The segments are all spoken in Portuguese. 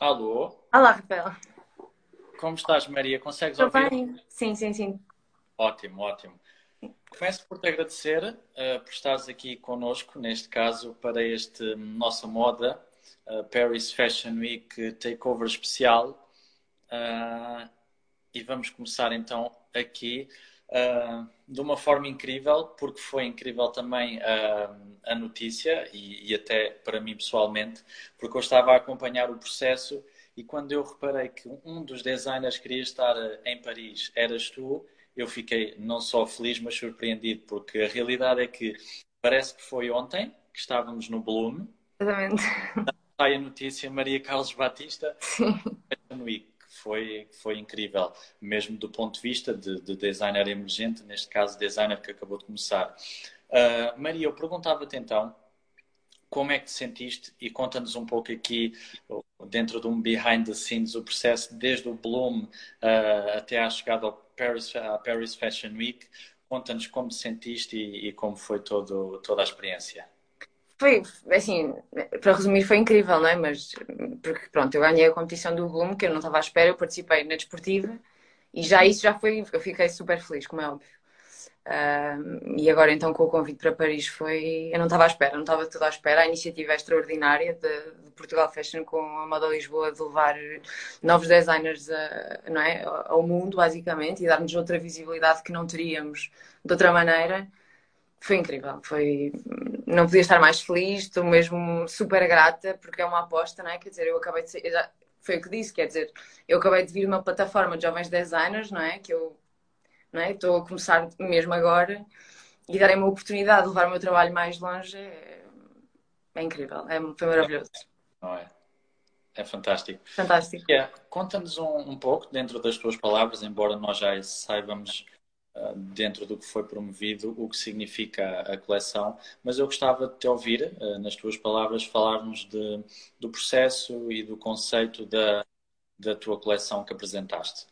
Alô? Olá, Rafael. Como estás, Maria? Consegues Tudo ouvir? bem? Sim, sim, sim. Ótimo, ótimo. Começo por te agradecer uh, por estares aqui connosco, neste caso, para este nossa moda uh, Paris Fashion Week Takeover especial. Uh, e vamos começar então aqui de uma forma incrível, porque foi incrível também a notícia e, e até para mim pessoalmente, porque eu estava a acompanhar o processo e quando eu reparei que um dos designers queria estar em Paris eras tu, eu fiquei não só feliz, mas surpreendido, porque a realidade é que parece que foi ontem que estávamos no Bloom. Exatamente. Sai a notícia Maria Carlos Batista Sim. Week. Foi, foi incrível, mesmo do ponto de vista de, de designer emergente, neste caso, designer que acabou de começar. Uh, Maria, eu perguntava-te então como é que te sentiste e conta-nos um pouco aqui, dentro de um behind the scenes, o processo desde o Bloom uh, até à chegada ao Paris, à Paris Fashion Week. Conta-nos como te sentiste e, e como foi todo, toda a experiência. Foi, assim, para resumir, foi incrível, não é? Mas, porque pronto, eu ganhei a competição do Bloom, que eu não estava à espera, eu participei na desportiva e já isso já foi, eu fiquei super feliz, como é óbvio. Uh, e agora então com o convite para Paris foi. Eu não estava à espera, não estava tudo à espera. A iniciativa é extraordinária de, de, Portugal Fashion com a Moda Lisboa de levar novos designers a, não é, ao mundo, basicamente, e dar-nos outra visibilidade que não teríamos de outra maneira. Foi incrível, foi... não podia estar mais feliz, estou mesmo super grata porque é uma aposta, não é? Quer dizer, eu acabei de ser, já... foi o que disse, quer dizer, eu acabei de vir uma plataforma de jovens designers, não é? Que eu não é? Estou a começar mesmo agora e darem uma oportunidade de levar o meu trabalho mais longe é, é incrível, é, foi maravilhoso. Não é? É fantástico. Fantástico. Yeah. Conta-nos um, um, pouco, dentro das tuas palavras, embora nós já saibamos dentro do que foi promovido o que significa a, coleção, mas eu gostava de te ouvir, uh, nas tuas palavras, falar-nos do processo e do conceito da, da tua coleção que apresentaste.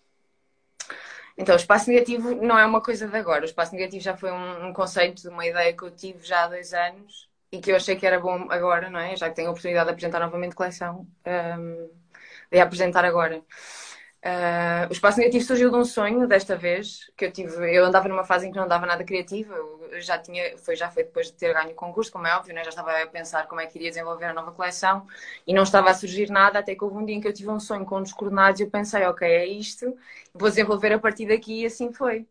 Então, o espaço negativo não é uma coisa de agora. O espaço negativo já foi um, um conceito, uma ideia que eu tive já há dois anos e que eu achei que era bom agora, não é? Já que tenho a oportunidade de apresentar novamente coleção, um, de apresentar agora. Uh, o espaço negativo surgiu de um sonho desta vez que eu tive. Eu andava numa fase em que não andava nada criativa. Eu já tinha, foi já foi depois de ter ganho o concurso, como é óbvio, né? já estava a pensar como é que iria desenvolver a nova coleção e não estava a surgir nada. Até que houve um dia em que eu tive um sonho com dos coordenados e eu pensei, ok, é isto, vou desenvolver a partir daqui e assim foi.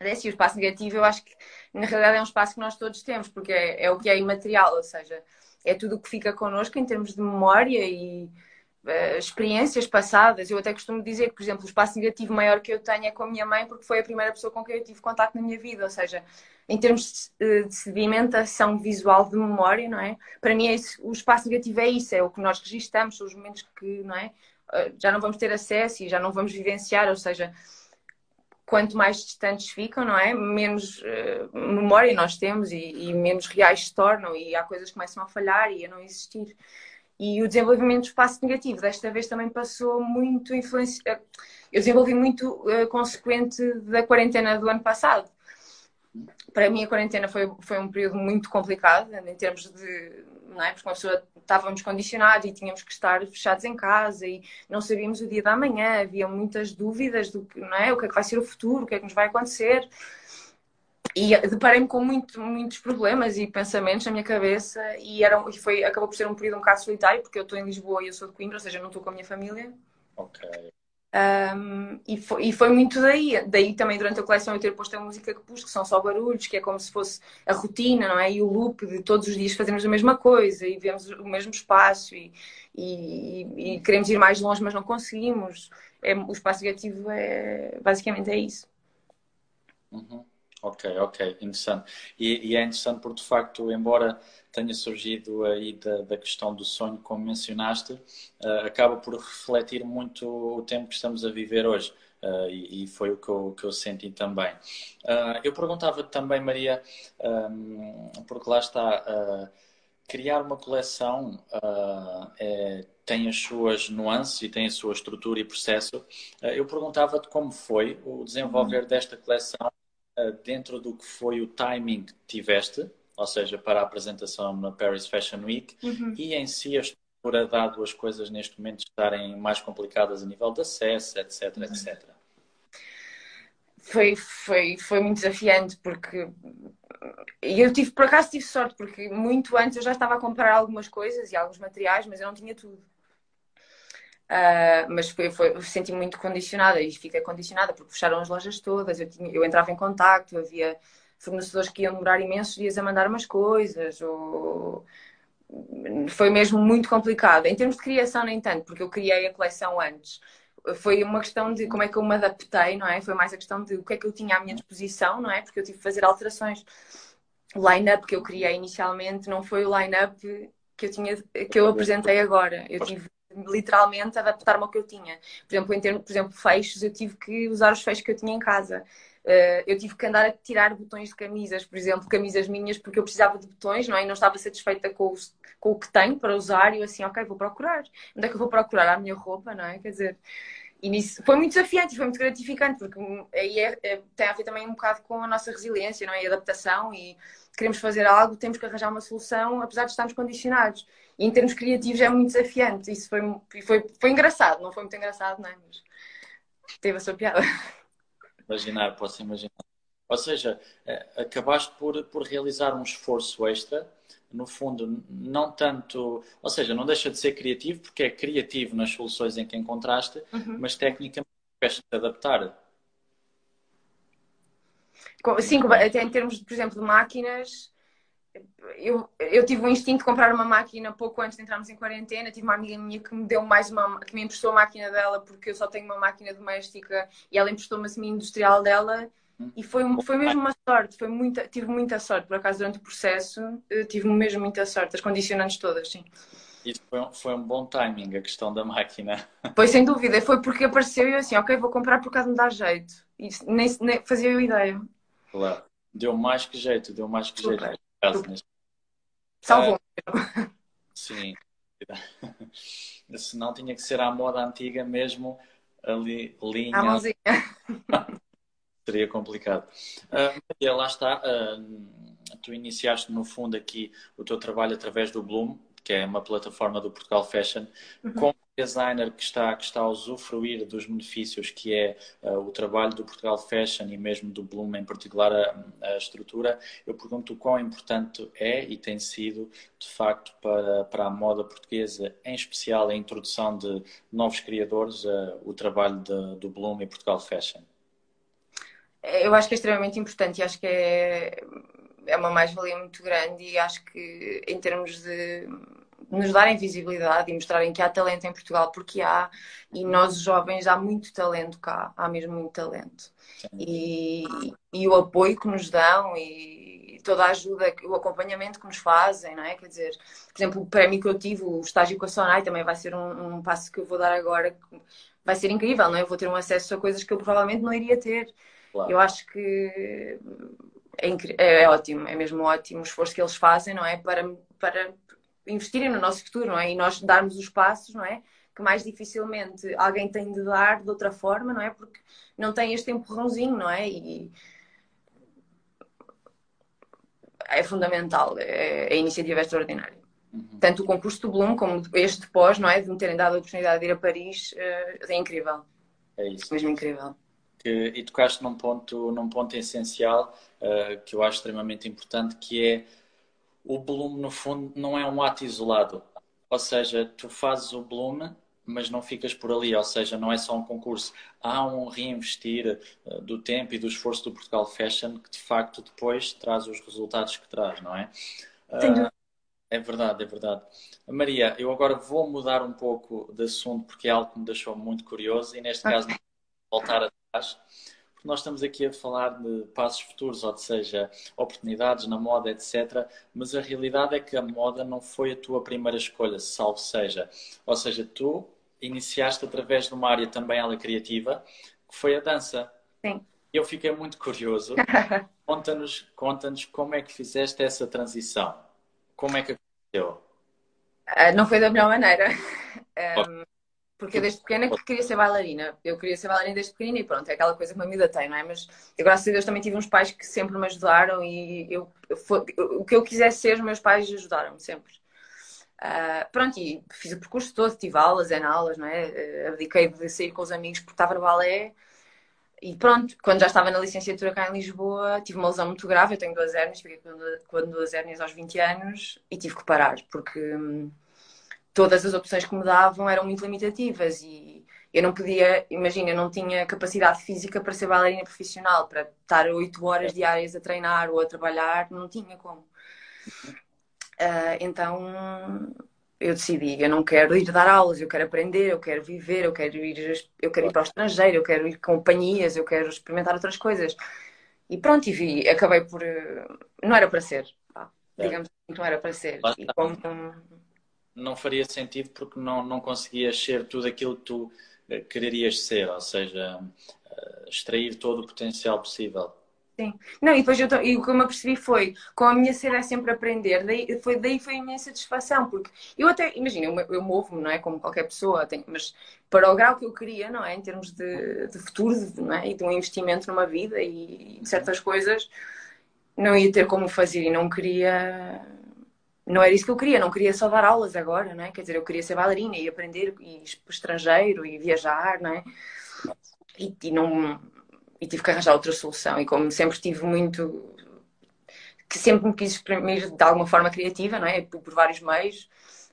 É assim, o espaço negativo eu acho que na realidade é um espaço que nós todos temos, porque é, é o que é imaterial, ou seja, é tudo o que fica connosco em termos de memória e experiências passadas. Eu até costumo dizer que, por exemplo, o espaço negativo maior que eu tenho é com a minha mãe, porque foi a primeira pessoa com quem eu tive contato na minha vida. Ou seja, em termos de, de sedimentação visual de memória, não é? Para mim, é isso, o espaço negativo é isso, é o que nós registramos, são os momentos que, não é? Uh, já não vamos ter acesso e já não vamos vivenciar, ou seja, quanto mais distantes ficam, não é? Menos uh, memória nós temos e, e, menos reais se tornam e há coisas que começam a falhar e a não existir. E o desenvolvimento do espaço negativo desta vez também passou muito influência. Eu desenvolvi muito uh, consequente da quarentena do ano passado. Para mim, a quarentena foi, foi um período muito complicado em termos de. Não é? Porque uma pessoa estávamos condicionados e tínhamos que estar fechados em casa e não sabíamos o dia da manhã, havia muitas dúvidas do que, não é? o que é que vai ser o futuro, o que é que nos vai acontecer e deparei-me com muito, muitos problemas e pensamentos na minha cabeça e, era, e foi, acabou por ser um período um bocado solitário porque eu estou em Lisboa e eu sou de Coimbra, ou seja, não estou com a minha família. Ok. Um, e, foi, e foi muito daí. Daí também durante a coleção eu ter posto a música que pus, que são só barulhos, que é como se fosse a rotina, não é? E o loop de todos os dias fazermos a mesma coisa e vemos o mesmo espaço e, e, e queremos ir mais longe, mas não conseguimos. É, o espaço negativo é basicamente é isso. Uhum. Ok, ok, interessante. E, e, é interessante porque, de facto, embora tenha surgido aí da, da questão do sonho, como mencionaste, uh, acaba por refletir muito o tempo que estamos a viver hoje. Uh, e, e, foi o que eu, que eu senti também. Uh, eu perguntava também, Maria, um, porque lá está, criar uma coleção é, tem as suas nuances e tem a sua estrutura e processo. eu perguntava-te como foi o desenvolver uhum. desta coleção dentro do que foi o timing que tiveste, ou seja, para a apresentação na Paris Fashion Week, uhum. e em si a altura, dado as coisas neste momento estarem mais complicadas a nível de acesso, etc, uhum. etc? Foi, foi, foi muito desafiante porque eu tive, por acaso tive sorte, porque muito antes eu já estava a comprar algumas coisas e alguns materiais, mas eu não tinha tudo. Uh, mas foi, foi, senti muito condicionada e fiquei condicionada porque fecharam as lojas todas. Eu, tinha, eu entrava em contacto, havia fornecedores que iam demorar imensos dias a mandar umas coisas. Ou... Foi mesmo muito complicado. Em termos de criação, nem tanto, porque eu criei a coleção antes. Foi uma questão de como é que eu me adaptei, não é? Foi mais a questão de o que é que eu tinha à minha disposição, não é? Porque eu tive que fazer alterações. O line-up que eu criei inicialmente não foi o line-up que eu, tinha, que eu apresentei agora. Eu tive literalmente adaptar-me ao que eu tinha. Por exemplo, em termos, por exemplo, fechos, eu tive que usar os fechos que eu tinha em casa. Uh, eu tive que andar a tirar botões de camisas, por exemplo, camisas minhas, porque eu precisava de botões, não é? E não estava satisfeita com, os, com o que tenho para usar, e eu assim, ok, vou procurar. Onde é que eu vou procurar? A minha roupa, não é? Quer dizer, e nisso foi muito desafiante, foi muito gratificante, porque aí é, é, tem a ver também um bocado com a nossa resiliência, não é? E adaptação, e queremos fazer algo, temos que arranjar uma solução, apesar de estarmos condicionados. E em termos criativos é muito desafiante. Isso foi, foi, foi engraçado, não foi muito engraçado, não é? Mas teve a sua piada. Imaginar, posso imaginar. Ou seja, eh, acabaste por, por realizar um esforço extra, no fundo, não tanto. Ou seja, não deixa de ser criativo, porque é criativo nas soluções em que encontraste, uhum. mas tecnicamente tiveste de adaptar. Sim, até em termos, por exemplo, de máquinas, eu, eu tive o instinto de comprar uma máquina pouco antes de entrarmos em quarentena. Tive uma amiga minha que me deu mais uma, que me emprestou a máquina dela porque eu só tenho uma máquina doméstica e ela emprestou-me a semi-industrial dela. E foi, foi mesmo uma sorte, foi muita, tive muita sorte, por acaso, durante o processo, tive mesmo muita sorte, as condicionantes todas, sim. Isso foi um, foi um bom timing, a questão da máquina. Foi sem dúvida, foi porque apareceu e eu assim, ok, vou comprar por causa de me dar jeito. E nem, nem fazia eu ideia. Claro, deu mais que jeito, deu mais que Super. jeito caso neste... Salvou. Uh, sim. Senão tinha que ser à moda antiga mesmo, ali, linha. Mãozinha. Seria complicado. Uh, lá está. Uh, tu iniciaste, no fundo, aqui o teu trabalho através do Bloom, que é uma plataforma do Portugal Fashion. Uhum. Como designer que está, que está a usufruir dos benefícios que é uh, o trabalho do Portugal Fashion e mesmo do Bloom, em particular a, a, estrutura, eu pergunto quão importante é e tem sido, de facto, para, para a moda portuguesa, em especial a introdução de novos criadores, uh, o trabalho de, do Bloom e Portugal Fashion. Eu acho que é extremamente importante e acho que é, é uma mais-valia muito grande e acho que em termos de nos darem visibilidade e mostrarem que há talento em Portugal, porque há, e nós jovens há muito talento cá, há mesmo muito talento. E, e o apoio que nos dão e toda a ajuda, o acompanhamento que nos fazem, não é? Quer dizer, por exemplo, o prémio que eu tive, o estágio com a Sonai, também vai ser um, um passo que eu vou dar agora, que vai ser incrível, não é? Eu vou ter um acesso a coisas que eu provavelmente não iria ter. Claro. Eu acho que é, é, ótimo, é mesmo ótimo o esforço que eles fazem, não é? Para, para investirem no nosso futuro, não é? E nós darmos os passos, não é? Que mais dificilmente alguém tem de dar de outra forma, não é? Porque não tem este empurrãozinho, não é? E é fundamental, é, a iniciativa é extraordinária. Uhum. Tanto o concurso do Bloom como este pós, não é? De me terem dado a oportunidade de ir a Paris, eh, é incrível. É isso. Mesmo incrível. Que, e tocaste num ponto, num ponto essencial uh, que eu acho extremamente importante, que é o Bloom, no fundo, não é um ato isolado. Ou seja, tu fazes o Bloom, mas não ficas por ali. Ou seja, não é só um concurso. Há um reinvestir uh, do tempo e do esforço do Portugal Fashion que, de facto, depois traz os resultados que traz, não é? Uh, é verdade, é verdade. Maria, eu agora vou mudar um pouco de assunto porque é algo que me deixou muito curioso e, neste caso, voltar atrás porque nós estamos aqui a falar de passos futuros, ou seja, oportunidades na moda, etc. Mas a realidade é que a moda não foi a tua primeira escolha, salvo seja. Ou seja, tu iniciaste através de uma área também ela criativa, que foi a dança. Sim. Eu fiquei muito curioso. Conta-nos conta como é que fizeste essa transição. Como é que aconteceu? Uh, não foi da melhor maneira. Um, porque desde pequena queria ser bailarina. Eu queria ser bailarina desde pequena e pronto, é aquela coisa que uma vida tem, não é? Mas eu, graças a Deus, também tive uns pais que sempre me ajudaram e eu, eu, o que eu quisesse ser, os meus pais ajudaram-me sempre. Uh, pronto, e fiz o percurso todo, tive aulas, em aulas, não é? Uh, abdiquei de sair com os amigos porque estava no balé. E pronto, quando já estava na licenciatura cá em Lisboa, tive uma lesão muito grave. Eu tenho duas hérnias, fiquei com duas hérnias aos 20 anos e tive que parar porque hum, todas as opções que me davam eram muito limitativas e eu não podia, imagina, eu não tinha capacidade física para ser bailarina profissional, para estar oito horas diárias a treinar ou a trabalhar, não tinha como. Uh, então eu decidi, eu não quero ir dar aulas, eu quero aprender, eu quero viver, eu quero ir, eu quero ir para o estrangeiro, eu quero ir com companhias, eu quero experimentar outras coisas. E pronto, e vi, acabei por. Não era para ser, pá. digamos assim, não era para ser. Como... Não faria sentido porque não, não conseguias ser tudo aquilo que tu eh, quererias ser, ou seja, eh, extrair todo o potencial possível. Sim. Não, e depois eu, e o que eu me apercebi foi, com a minha ser é sempre aprender, daí foi, daí foi a minha satisfação, porque eu até, imagina, eu, eu movo-me, não é? Como qualquer pessoa, tenho, mas para o grau que eu queria, não é? Em termos de, de futuro, não é? E de um investimento numa vida e, e certas coisas, não ia ter como fazer e não queria. Não era isso que eu queria, não queria só dar aulas agora, não é? Quer dizer, eu queria ser bailarina e aprender e ir para o estrangeiro e viajar, não é? E, e não e tive que arranjar outra solução. E como sempre tive muito. que sempre me quis exprimir de alguma forma criativa, não é? Por, por vários meios.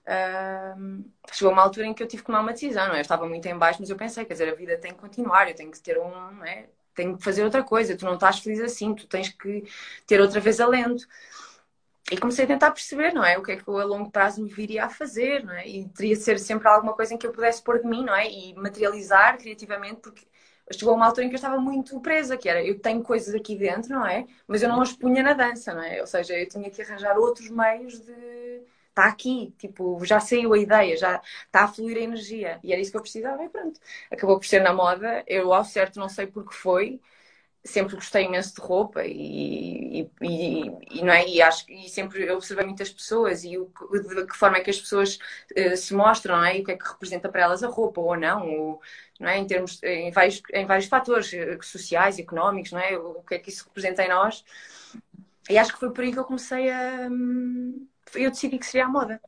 Uh, chegou uma altura em que eu tive que tomar uma decisão, não é? Eu estava muito em baixo, mas eu pensei, quer dizer, a vida tem que continuar, eu tenho que ter um, não é? Tenho que fazer outra coisa, tu não estás feliz assim, tu tens que ter outra vez alento. E comecei a tentar perceber, não é? O que é que eu a longo prazo me viria a fazer, não é? E teria de ser sempre alguma coisa em que eu pudesse pôr de mim, não é? E materializar criativamente, porque chegou uma altura em que eu estava muito presa, que era eu tenho coisas aqui dentro, não é? Mas eu não as punha na dança, não é? Ou seja, eu tinha que arranjar outros meios de. Está aqui, tipo, já saiu a ideia, já está a fluir a energia. E era isso que eu precisava e pronto. Acabou por ser na moda. Eu, ao certo, não sei porque foi, sempre gostei imenso de roupa e, e, e, não é? e acho e sempre observei muitas pessoas e o, de que forma é que as pessoas uh, se mostram não é? e o que é que representa para elas a roupa ou não, ou, não é? em termos em vários, em vários fatores eh, sociais, económicos, não é? o que é que isso representa em nós e acho que foi por aí que eu comecei a hum, eu decidi que seria a moda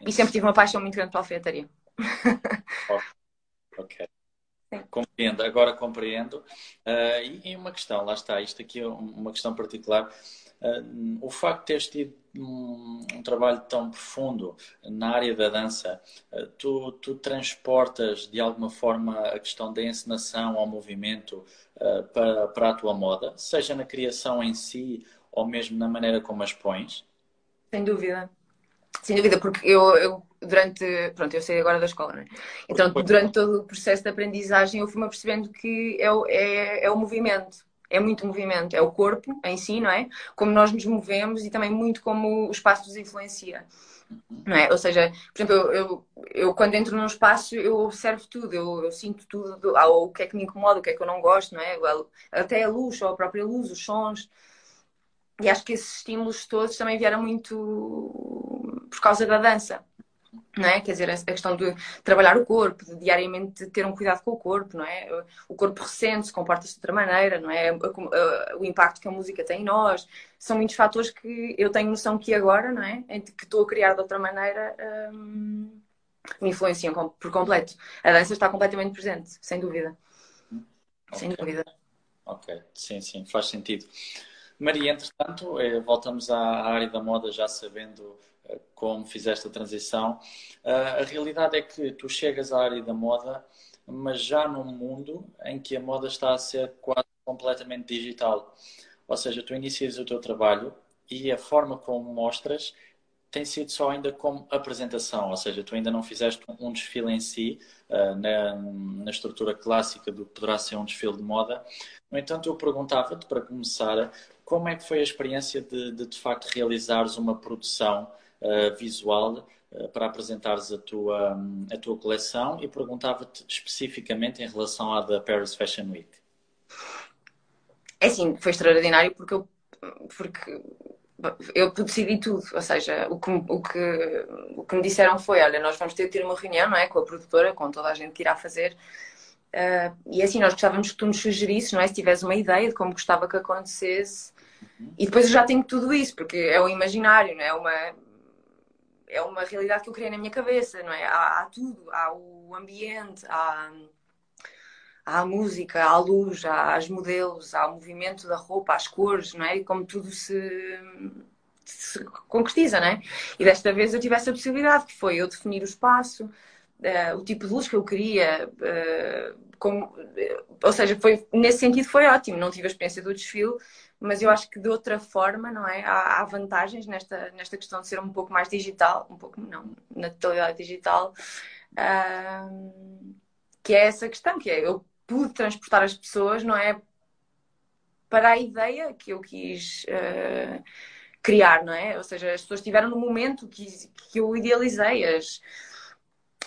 e sempre tive uma paixão muito grande pela alfaiataria ok Compreendo, agora compreendo. Uh, e, e, uma questão, lá está, isto aqui é uma questão particular. Uh, o facto de teres tido um, um, trabalho tão profundo na área da dança, uh, tu, tu, transportas de alguma forma a questão da encenação ao movimento para, para a tua moda, seja na criação em si ou mesmo na maneira como as pões? Sem dúvida. Sem dúvida, porque eu, eu durante. Pronto, eu saí agora da escola, não é? Então, durante todo o processo de aprendizagem, eu fui-me percebendo que é, é, é o movimento. É muito movimento, é o corpo em si, não é? Como nós nos movemos e também muito como o espaço nos influencia. Não é? Ou seja, por exemplo, eu, eu, eu quando entro num espaço eu observo tudo, eu, eu sinto tudo, ou o que é que me incomoda, o que é que eu não gosto, não é? Até a luz, ou a própria luz, os sons. E acho que esses estímulos todos também vieram muito por causa da dança. Não é? Quer dizer, a questão de trabalhar o corpo, de diariamente ter um cuidado com o corpo, não é? O corpo recente se comporta-se de outra maneira, não é? O impacto que a música tem em nós, são muitos fatores que eu tenho noção que agora, não é? Que estou a criar de outra maneira, hum, me influenciam por completo. A dança está completamente presente, sem dúvida. Okay. Sem dúvida. Ok, sim, sim, faz sentido. Maria, entretanto, eh, voltamos à área da moda já sabendo como fizeste a transição. Eh, a realidade é que tu chegas à área da moda, mas já num mundo em que a moda está a ser quase completamente digital. Ou seja, tu inicias o teu trabalho e a forma como mostras tem sido só ainda como apresentação, ou seja, tu ainda não fizeste um desfile em si, na, na estrutura clássica do que poderá ser um desfile de moda. No entanto, eu perguntava-te, para começar, como é que foi a experiência de, de, de facto, realizares uma produção uh, visual uh, para apresentares a tua, um, a tua coleção. E perguntava-te especificamente em relação à da Paris Fashion Week. É sim, foi extraordinário porque eu, porque eu decidi tudo, ou seja, o que, o, que, o que me disseram foi, olha, nós vamos ter de ter uma reunião, não é, com a produtora, com toda a gente que irá fazer, uh, e assim, nós gostávamos que tu nos sugerisses, não é, se tivesse uma ideia de como gostava que acontecesse, e depois eu já tenho tudo isso, porque é o imaginário, não é? Uma... é uma realidade que eu criei na minha cabeça, não é? Há, há tudo, há o ambiente, há, há a música, há a luz, há os modelos, há o movimento da roupa, as cores, não é? E como tudo se, se concretiza, não é? E desta vez eu tive essa possibilidade, que foi eu definir o espaço, uh, o tipo de luz que eu queria, uh, como, uh, ou seja, foi, nesse sentido foi ótimo, não tive a experiência do desfile, mas eu acho que de outra forma, não é? Há, há, vantagens nesta, nesta questão de ser um pouco mais digital, um pouco não, na totalidade digital, uh, que é essa questão, que é eu pude transportar as pessoas, não é? Para a ideia que eu quis uh, criar, não é? Ou seja, as pessoas estiveram no momento que, que eu idealizei, as,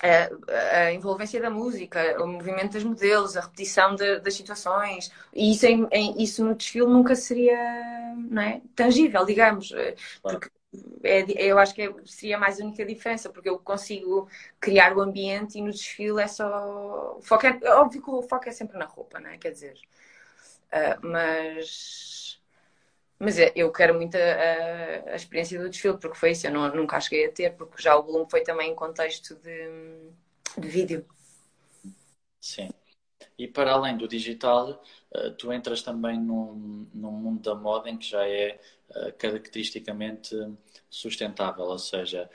a, a, envolvência da música, o movimento dos modelos, a repetição de, das situações, e isso, em, em, isso no desfile nunca seria não é, tangível, digamos, porque é, eu acho que é, seria mais a única diferença, porque eu consigo criar o ambiente e no desfile é só. O foco é, óbvio que o foco é sempre na roupa, não é? Quer dizer, uh, mas mas é, eu quero muito a, a, experiência do desfile, porque foi isso, eu não, nunca cheguei a ter, porque já o Bloom foi também em contexto de, de vídeo. Sim. E para além do digital, eh, tu entras também num, num mundo da moda em que já é eh, caracteristicamente sustentável, ou seja,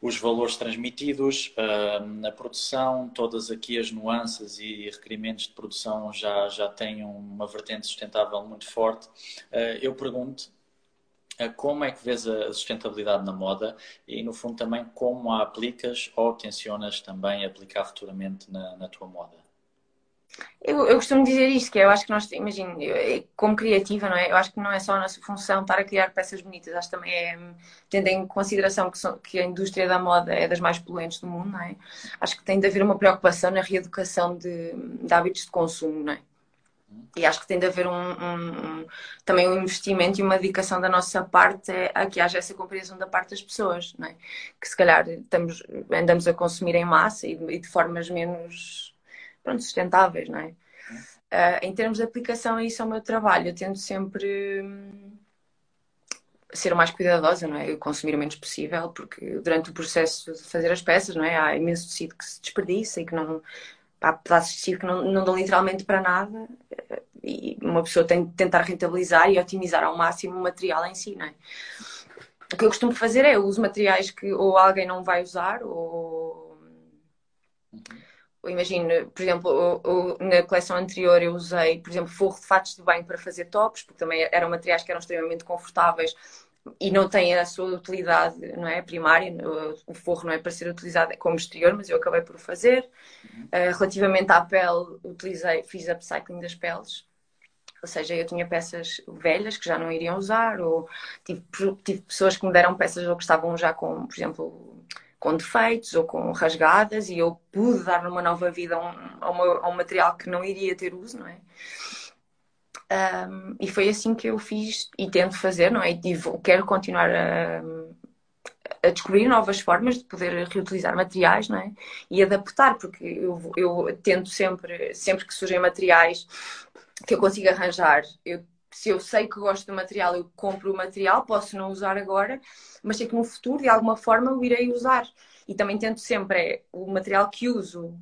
os valores transmitidos, uh, a produção, todas aqui as nuances e requerimentos de produção já, já têm uma vertente sustentável muito forte. Uh, eu pergunto uh, como é que vês a sustentabilidade na moda e, no fundo, também como a aplicas ou tensionas também aplicar futuramente na, na tua moda? Eu, eu, costumo dizer isto, que é, eu acho que nós, imagino, como criativa, não é? Eu acho que não é só a nossa função estar a criar peças bonitas, acho que também é, tendo em consideração que, que a indústria da moda é das mais poluentes do mundo, não é? Acho que tem de haver uma preocupação na reeducação de, de hábitos de consumo, não é? E acho que tem de haver um, um, um, também um investimento e uma dedicação da nossa parte a que haja essa compreensão da parte das pessoas, não é? Que se calhar estamos, andamos a consumir em massa e, e de formas menos pronto, sustentáveis, não é? Uh, em termos de aplicação isso ao meu trabalho, eu tento sempre hum, ser o mais cuidadosa, não é? Eu consumir o menos possível, porque durante o processo de fazer as peças, não é? Há imenso tecido que se desperdiça e que não. Há pedaços de tecido que não, não dão literalmente para nada e uma pessoa tem de tentar rentabilizar e otimizar ao máximo o material em si, não é? O que eu costumo fazer é eu uso materiais que ou alguém não vai usar ou. Uhum imagino, por exemplo, na coleção anterior eu usei, por exemplo, forro de fatos de banho para fazer tops, porque também eram materiais que eram extremamente confortáveis e não têm a sua utilidade não é, primária. O forro não é para ser utilizado como exterior, mas eu acabei por o fazer. Uh, relativamente à pele, utilizei, fiz upcycling das peles. Ou seja, eu tinha peças velhas que já não iriam usar, ou tive, tive pessoas que me deram peças ou que estavam já com, por exemplo, com defeitos ou com rasgadas e eu pude dar uma nova vida a um, a, um material que não iria ter uso, não é? Um, e foi assim que eu fiz e tento fazer, não é? E quero continuar a, a, descobrir novas formas de poder reutilizar materiais, não é? E adaptar, porque eu, eu tento sempre, sempre que surgem materiais que eu consiga arranjar, eu se eu sei que gosto do material, eu compro o material, posso não usar agora, mas sei que no futuro, de alguma forma, eu irei usar. E também tento sempre é, o material que uso.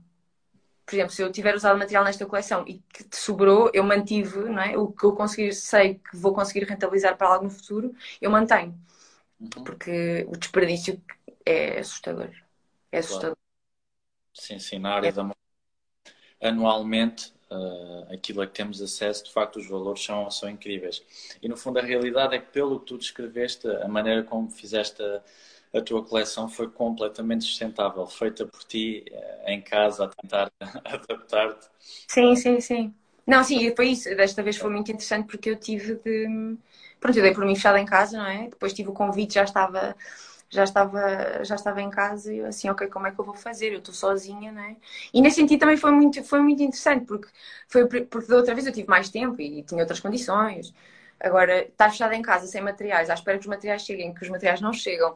Por exemplo, se eu tiver usado material nesta coleção e que te sobrou, eu mantive, não é? O que eu conseguir, sei que vou conseguir rentabilizar para algo no futuro, eu mantenho. Uhum. Porque o desperdício é assustador. É assustador. Claro. Sim, sim, na área é. da anualmente uh, aquilo a que temos acesso, de facto, os valores são, são incríveis. E no fundo, a realidade é que, pelo que tu descreveste, a maneira como fizeste a, a tua coleção foi completamente sustentável, feita por ti uh, em casa, a tentar adaptar-te. Sim, sim, sim. Não, sim, foi isso. Desta vez foi muito interessante porque eu tive de. Pronto, eu dei por mim fechada em casa, não é? Depois tive o convite, já estava já estava, já estava em casa e eu assim, ok, como é que eu vou fazer? Eu estou sozinha, né? E nesse sentido também foi muito, foi muito interessante, porque, foi, porque da outra vez eu tive mais tempo e tinha outras condições. Agora, estar fechada em casa sem materiais, à espera que os materiais cheguem, que os materiais não chegam,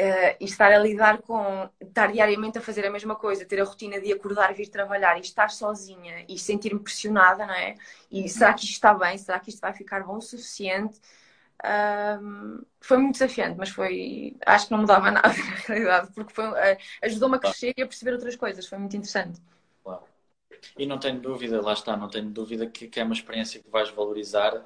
Uh, e estar a lidar com estar diariamente a fazer a mesma coisa, ter a rotina de acordar, vir trabalhar e estar sozinha e sentir-me pressionada, não é? E será que isto está bem? Será que isto vai ficar bom o suficiente? Um, foi muito desafiante, mas foi. Acho que não mudava nada na realidade, porque foi, uh, ajudou-me a crescer e a perceber outras coisas. Foi muito interessante. Claro. E não tenho dúvida, lá está, não tenho dúvida que, que é uma experiência que vais valorizar,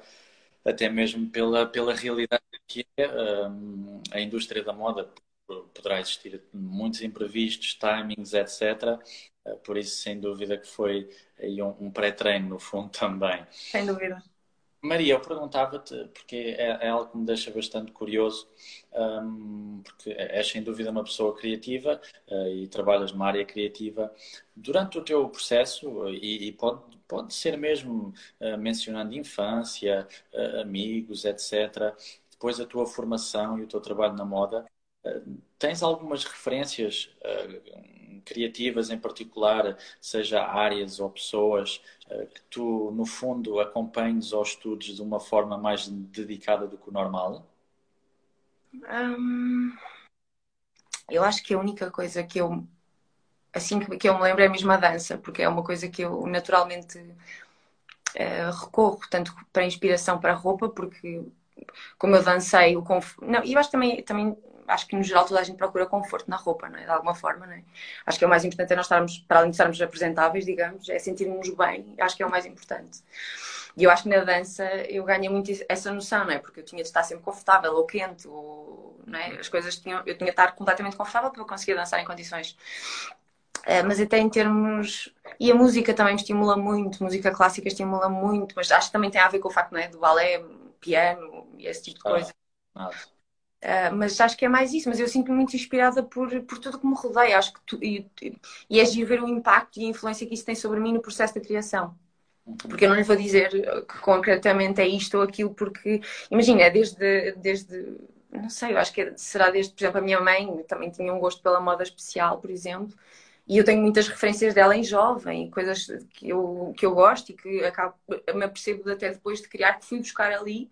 até mesmo pela, pela realidade que é um, a indústria da moda. Poderá existir muitos imprevistos, timings, etc. Uh, por isso, sem dúvida, que foi aí um, um pré-treino, no fundo, também. Sem dúvida. Maria, eu perguntava-te, porque é, é, algo que me deixa bastante curioso, um, porque és sem dúvida uma pessoa criativa uh, e trabalhas numa área criativa. Durante o teu processo, e, e pode, pode ser mesmo uh, mencionando infância, uh, amigos, etc., depois a tua formação e o teu trabalho na moda, tens algumas referências criativas em particular, seja áreas ou pessoas, eh, que tu, no fundo, acompanhes aos estudos de uma forma mais dedicada do que o normal? Hum, eu acho que a única coisa que eu, assim que, eu me lembro é a dança, porque é uma coisa que eu naturalmente uh, recorro, tanto para inspiração para roupa, porque como eu dancei, o conf... não, e eu acho também, também acho que no geral toda a gente procura conforto na roupa, não é? De alguma forma, não é? Acho que é o mais importante é nós estarmos, para além de estarmos apresentáveis, digamos, é sentirmos bem, acho que é o mais importante. E eu acho que na dança eu ganhei muito essa noção, não é? Porque eu tinha de estar sempre confortável ou quente, ou, não é? As coisas tinham, eu tinha de estar completamente confortável para eu conseguir dançar em condições. Uh, mas até em termos. E a música também me estimula muito, música clássica estimula muito, mas acho que também tem a ver com o facto não é, do balé, piano e esse tipo de coisa. Ah, Uh, mas acho que é mais isso, mas eu sinto-me muito inspirada por, por tudo que me rodeia, acho que tu, e, e é de ver o impacto e a influência que isso tem sobre mim no processo da criação. Porque eu não lhe vou dizer que concretamente é isto ou aquilo, porque imagina, é desde, desde não sei, eu acho que será desde, por exemplo, a minha mãe também tinha um gosto pela moda especial, por exemplo, e eu tenho muitas referências dela em jovem, coisas que eu, que eu gosto e que acabo, me apercebo até depois de criar, que fui buscar ali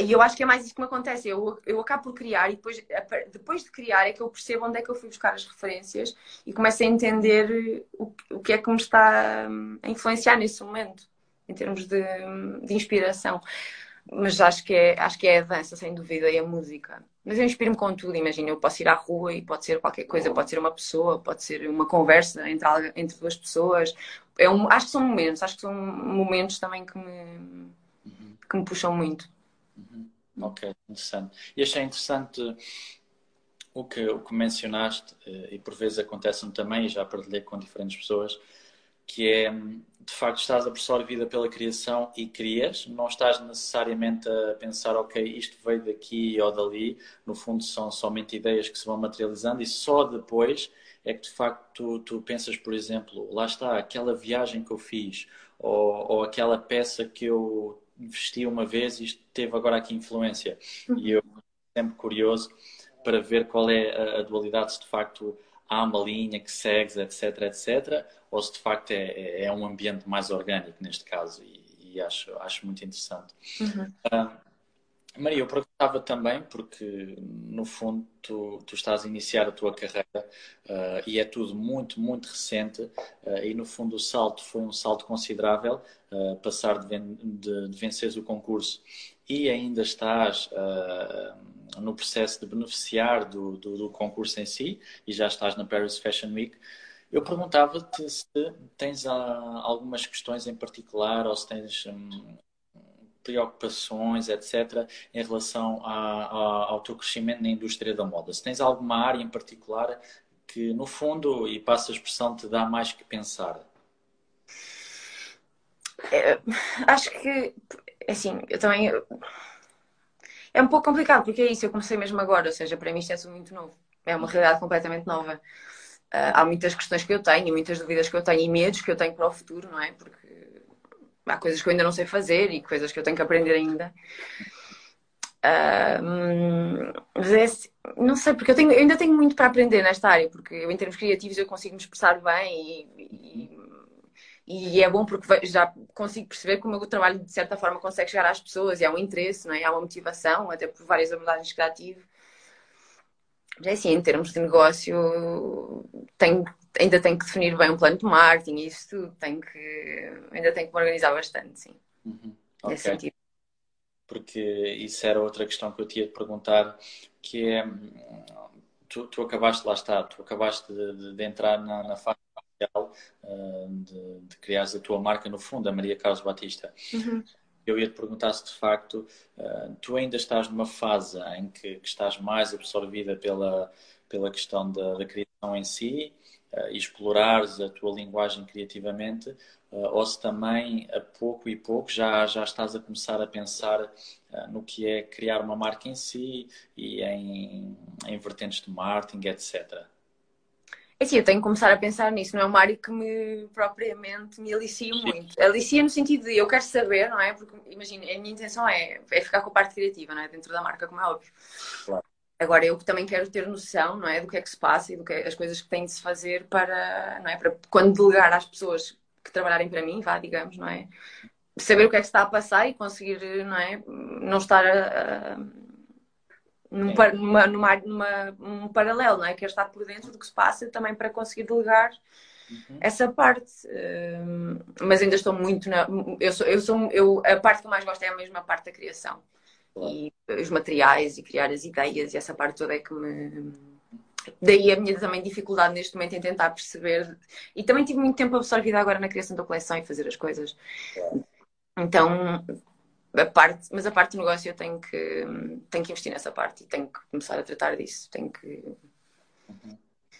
e eu acho que é mais isso que me acontece. Eu, eu acabo por criar e depois, depois de criar é que eu percebo onde é que eu fui buscar as referências e começo a entender o, o que é que me está hum, a influenciar nesse momento, em termos de, de inspiração. Mas acho que, é, acho que é a dança, sem dúvida, e a música. Mas eu inspiro-me com tudo, imagina, eu posso ir à rua e pode ser qualquer coisa, pode ser uma pessoa, pode ser uma conversa entre, entre duas pessoas. É um, acho que são momentos, acho que são momentos também que me, que me puxam muito. Uhum. Ok, interessante. E achei interessante o que, o que mencionaste, eh, e por vezes acontece também, e já partilhei com diferentes pessoas, que é de facto estás absorvida pela criação e crias, não estás necessariamente a pensar, ok, isto veio daqui ou dali, no fundo são somente ideias que se vão materializando e só depois é que de facto tu, tu pensas, por exemplo, lá está, aquela viagem que eu fiz ou, ou aquela peça que eu vesti uma vez e isto teve agora aqui influência. E eu sempre curioso para ver qual é a, a, dualidade, se de facto há uma linha que segues, etc, etc, ou se de facto é, é, é um ambiente mais orgânico neste caso. E, e acho, acho muito interessante. Uhum. Uh, Maria, eu perguntava também, porque no fundo tu, tu estás a iniciar a tua carreira uh, e é tudo muito, muito recente uh, e no fundo o salto foi um salto considerável, uh, passar de, ven de, de venceres o concurso e ainda estás no processo de beneficiar do, do, do, concurso em si e já estás na Paris Fashion Week. Eu perguntava-te se tens algumas questões em particular ou se tens um, preocupações, etc., em relação a, a, ao teu crescimento na indústria da moda? Se tens alguma área em particular que, no fundo, e passa a expressão, te dá mais que pensar? É, acho que, assim, eu também. É um pouco complicado, porque é isso, eu comecei mesmo agora, ou seja, para mim isto é tudo muito novo. É uma realidade completamente nova. Uh, há muitas questões que eu tenho, muitas dúvidas que eu tenho e medos que eu tenho para o futuro, não é? Porque há coisas que eu ainda não sei fazer e coisas que eu tenho que aprender ainda. Uh, mas é, assim, não sei, porque eu, tenho, eu ainda tenho muito para aprender nesta área, porque eu, em termos criativos eu consigo me expressar bem e, e, e, é bom porque já consigo perceber que o meu trabalho de certa forma consegue chegar às pessoas e há um interesse, não é? há uma motivação, até por várias abordagens que já tive. Mas é assim, em termos de negócio, tenho ainda tenho que definir bem um plano de marketing e isso tudo. Tenho que, ainda tenho que me organizar bastante, sim. Uhum. Okay. Nesse sentido. porque isso era outra questão que eu tinha de perguntar, que é, tu, tu acabaste, lá está, tu acabaste de, de entrar na, na fase inicial uh, de, de criares a tua marca no fundo, a Maria Carlos Batista. Uhum. Eu ia te perguntar se de facto uh, tu ainda estás numa fase em que, que estás mais absorvida pela, pela questão da, da criação em si, uh, explorares a tua linguagem criativamente, uh, ou se também a pouco e pouco já, já estás a começar a pensar uh, no que é criar uma marca em si e em, em vertentes de marketing, etc. É sim, eu tenho que começar a pensar nisso. Não é uma área que me propriamente me alicia muito. Alicia no sentido de eu quero saber, não é? Porque, imagina, a minha intenção é, é ficar com a parte criativa, não é? Dentro da marca, como é óbvio. Claro. Agora, eu também quero ter noção, não é? Do que é que se passa e do que é, as coisas que têm de se fazer para, não é? Para quando delegar às pessoas que trabalharem para mim, vá, digamos, não é? Saber o que é que se está a passar e conseguir, não é? Não estar a, a num, numa, numa, numa, um paralelo, não é? Quero estar por dentro do que se passa também para conseguir delegar uhum. essa parte. Uh, mas ainda estou muito na. Eu sou, eu sou, eu, a parte que eu mais gosto é a mesma parte da criação e os materiais e criar as ideias e essa parte toda é que me. Daí a minha também dificuldade neste momento em tentar perceber. E também tive muito tempo absorvida agora na criação da coleção e fazer as coisas. Então, a parte, mas a parte do negócio eu tenho que, tenho que investir nessa parte e tenho que começar a tratar disso. Tenho que.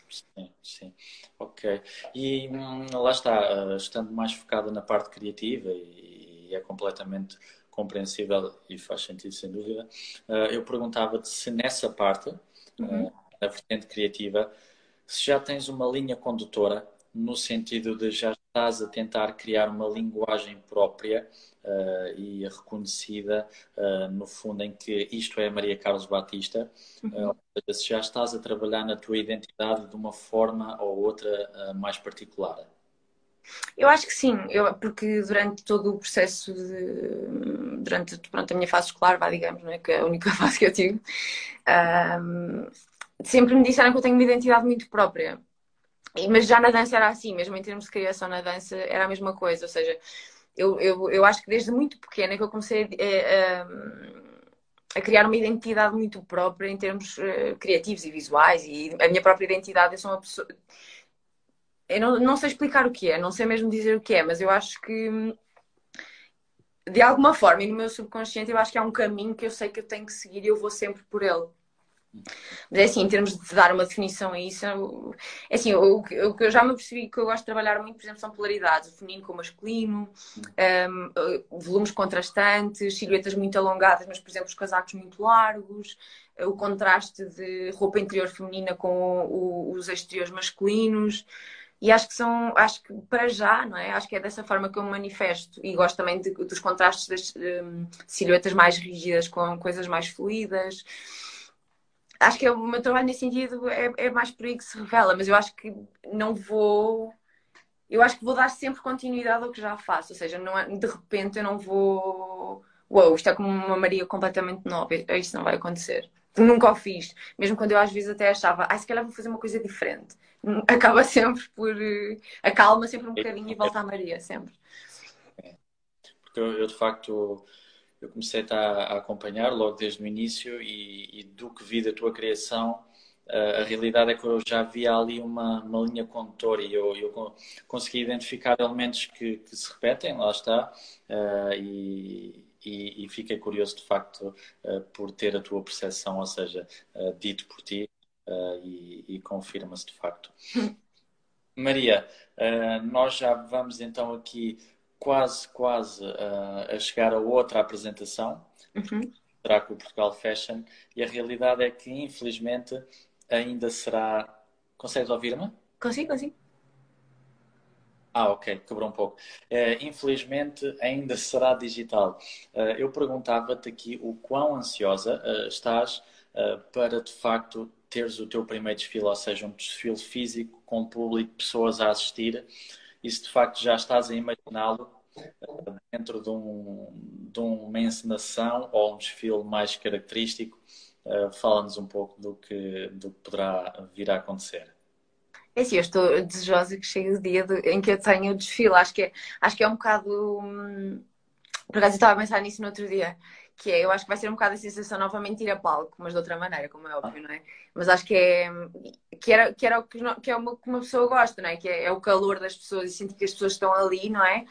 Sim, sim. Ok. E hum, lá está, estando mais focada na parte criativa e é completamente compreensível e faz sentido sem dúvida. Uh, eu perguntava-te se nessa parte, uhum. uh, na vertente criativa, se já tens uma linha condutora no sentido de já estás a tentar criar uma linguagem própria uh, e reconhecida, uh, no fundo, em que isto é Maria Carlos Batista, uhum. uh, se já estás a trabalhar na tua identidade de uma forma ou outra mais particular. Eu acho que sim, eu, porque durante todo o processo de, durante pronto, a minha fase escolar, vá, digamos, não é? que é a única fase que eu tive, um, sempre me disseram que eu tenho uma identidade muito própria. Mas já na dança era assim, mesmo em termos de criação na dança era a mesma coisa, ou seja, eu, eu, eu acho que desde muito pequena que eu comecei a, a, a criar uma identidade muito própria em termos uh, criativos e visuais e a minha própria identidade, eu sou uma pessoa eu não, não sei explicar o que é, não sei mesmo dizer o que é, mas eu acho que de alguma forma, e no meu subconsciente, eu acho que há um caminho que eu sei que eu tenho que seguir e eu vou sempre por ele. Mas é assim, em termos de dar uma definição a isso, é assim, o, que eu já me percebi que eu gosto de trabalhar muito, por exemplo, são polaridades, o feminino com o masculino, um, volumes contrastantes, silhuetas muito alongadas, mas, por exemplo, os casacos muito largos, o contraste de roupa interior feminina com o, os exteriores masculinos. E acho que são, acho que para já, não é? Acho que é dessa forma que eu me manifesto. E gosto também de, dos contrastes das um, silhuetas mais rígidas com coisas mais fluídas. Acho que é, o meu trabalho nesse sentido é, é mais por aí que se revela, mas eu acho que não vou. Eu acho que vou dar sempre continuidade ao que já faço, ou seja, não é, de repente eu não vou. Uou, isto é como uma Maria completamente nova, isso não vai acontecer. Nunca o fiz, mesmo quando eu às vezes até achava, ah, se calhar vou fazer uma coisa diferente acaba sempre por. Eh, acalma sempre um bocadinho e volta à Maria, sempre. Porque eu, eu de facto eu comecei a, a, acompanhar logo desde o início e, e, do que vi da tua criação, a, a realidade é que eu já via ali uma, uma linha condutora e eu, eu consegui identificar elementos que, que se repetem, lá está, uh, e, e, e, fiquei curioso de facto uh, por ter a tua percepção, ou seja, uh, dito por ti, uh, e, e confirma-se de facto. Maria, nós já vamos então aqui quase, quase a chegar a outra apresentação, uhum. será com o Portugal Fashion, e a realidade é que infelizmente ainda será. Consegues ouvir-me? Consigo, consigo. Ah, ok, quebrou um pouco. Uh, infelizmente ainda será digital. Uh, eu perguntava-te aqui o quão ansiosa uh, estás para de facto teres o teu primeiro desfile, ou seja, um desfile físico com público, pessoas a assistir, e se de facto já estás a imaginá-lo dentro de, um, de uma encenação ou um desfile mais característico, fala-nos um pouco do que, do que poderá vir a acontecer. É assim, eu estou desejosa que chegue o dia de, em que eu tenha o desfile. Acho que é, acho que é um bocado. Hum, por acaso eu estava a pensar nisso no outro dia que é, eu acho que vai ser um bocado a sensação novamente ir a palco, mas de outra maneira, como é óbvio, não é? Mas acho que é que era, que era o que, que é uma, que uma pessoa gosta, não é? Que é, é, o calor das pessoas e sentir que as pessoas estão ali, não é?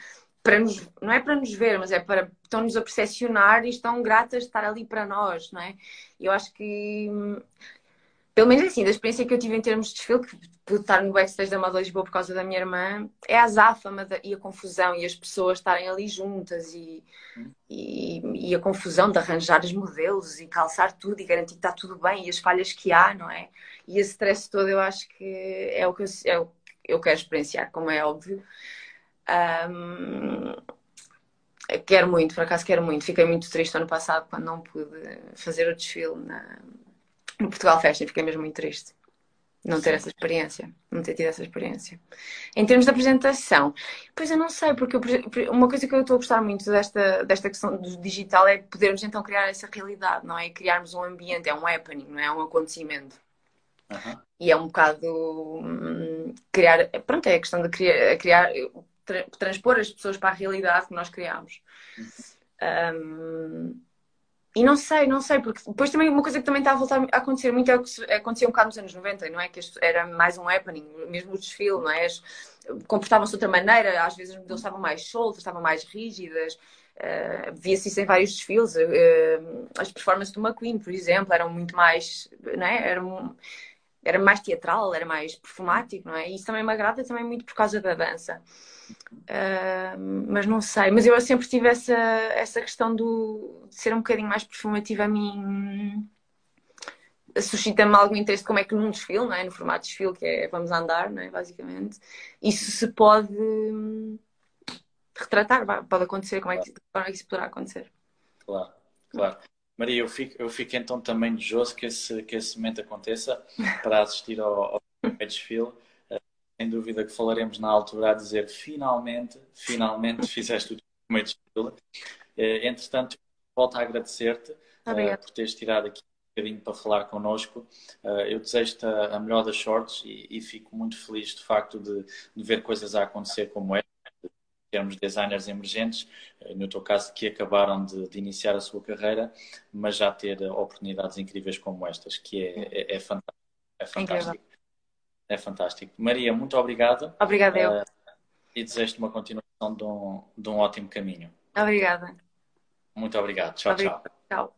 Para nos, não é para nos ver, mas é para estão-nos a percepcionar e estão gratas de estar ali para nós, não é? Eu acho que pelo menos assim, da experiência que eu tive em termos de desfile, que pude estar no backstage da Moda Lisboa por causa da minha irmã, é a azáfama e a confusão e as pessoas estarem ali juntas e, e, e, a confusão de arranjar os modelos e calçar tudo e garantir que está tudo bem e as falhas que há, não é? E esse stress todo eu acho que é o que eu, é o que eu quero experienciar, como é óbvio. Um, quero muito, por acaso quero muito. Fiquei muito triste ano passado quando não pude fazer o desfile na no Portugal Fashion, fiquei mesmo muito triste. Não ter essa experiência, não ter tido essa experiência. Em termos de apresentação, pois eu não sei, porque eu, uma coisa que eu estou a gostar muito desta, desta questão do digital é podermos então criar essa realidade, não é? Criarmos um ambiente, é um happening, não é? é um acontecimento. Uhum. E é um bocado hum, criar, pronto, é a questão de criar, criar tra, transpor as pessoas para a realidade que nós criamos. Uhum. Um, e não sei, não sei, porque depois também uma coisa que também está a voltar a acontecer muito é o que acontecia um bocado nos anos 90, não é? Que era mais um happening, mesmo o desfile, não é? Comportavam-se de outra maneira, às vezes as modelos estavam mais soltas, estavam mais rígidas, uh, via-se isso em vários desfiles. Uh, as performances do McQueen, por exemplo, eram muito mais, não é? Eram, era mais teatral, era mais perfumático, não é? E isso também me agrada também muito por causa da dança. Uh, mas não sei. Mas eu sempre tive essa, essa questão do, de ser um bocadinho mais performativa a mim. Suscita-me algum interesse como é que num desfile, não é? no formato de desfile, que é vamos andar, não é? basicamente, isso se pode retratar, pode acontecer, como é que, como é que isso poderá acontecer. Claro, claro. Maria, eu fico, eu fico então também desejoso que esse, que esse momento aconteça para assistir ao, ao desfile sem dúvida que falaremos na altura a dizer finalmente, finalmente fizeste o primeiro desfile. Eh, entretanto, volto a agradecer-te uh, por teres tirado aqui um bocadinho para falar connosco. Uh, eu desejo-te a, melhor das sortes e, e, fico muito feliz de facto de, de, ver coisas a acontecer como esta. Termos designers emergentes, no teu caso que acabaram de, de, iniciar a sua carreira, mas já ter oportunidades incríveis como estas, que é, é, é fantástico. É fantástico. É fantástico. Maria, muito obrigado. Obrigada eu. Uh, e desejo-te uma continuação de um, de um ótimo caminho. Obrigada. Muito obrigado. Tchau, Obrigada. tchau. Tchau.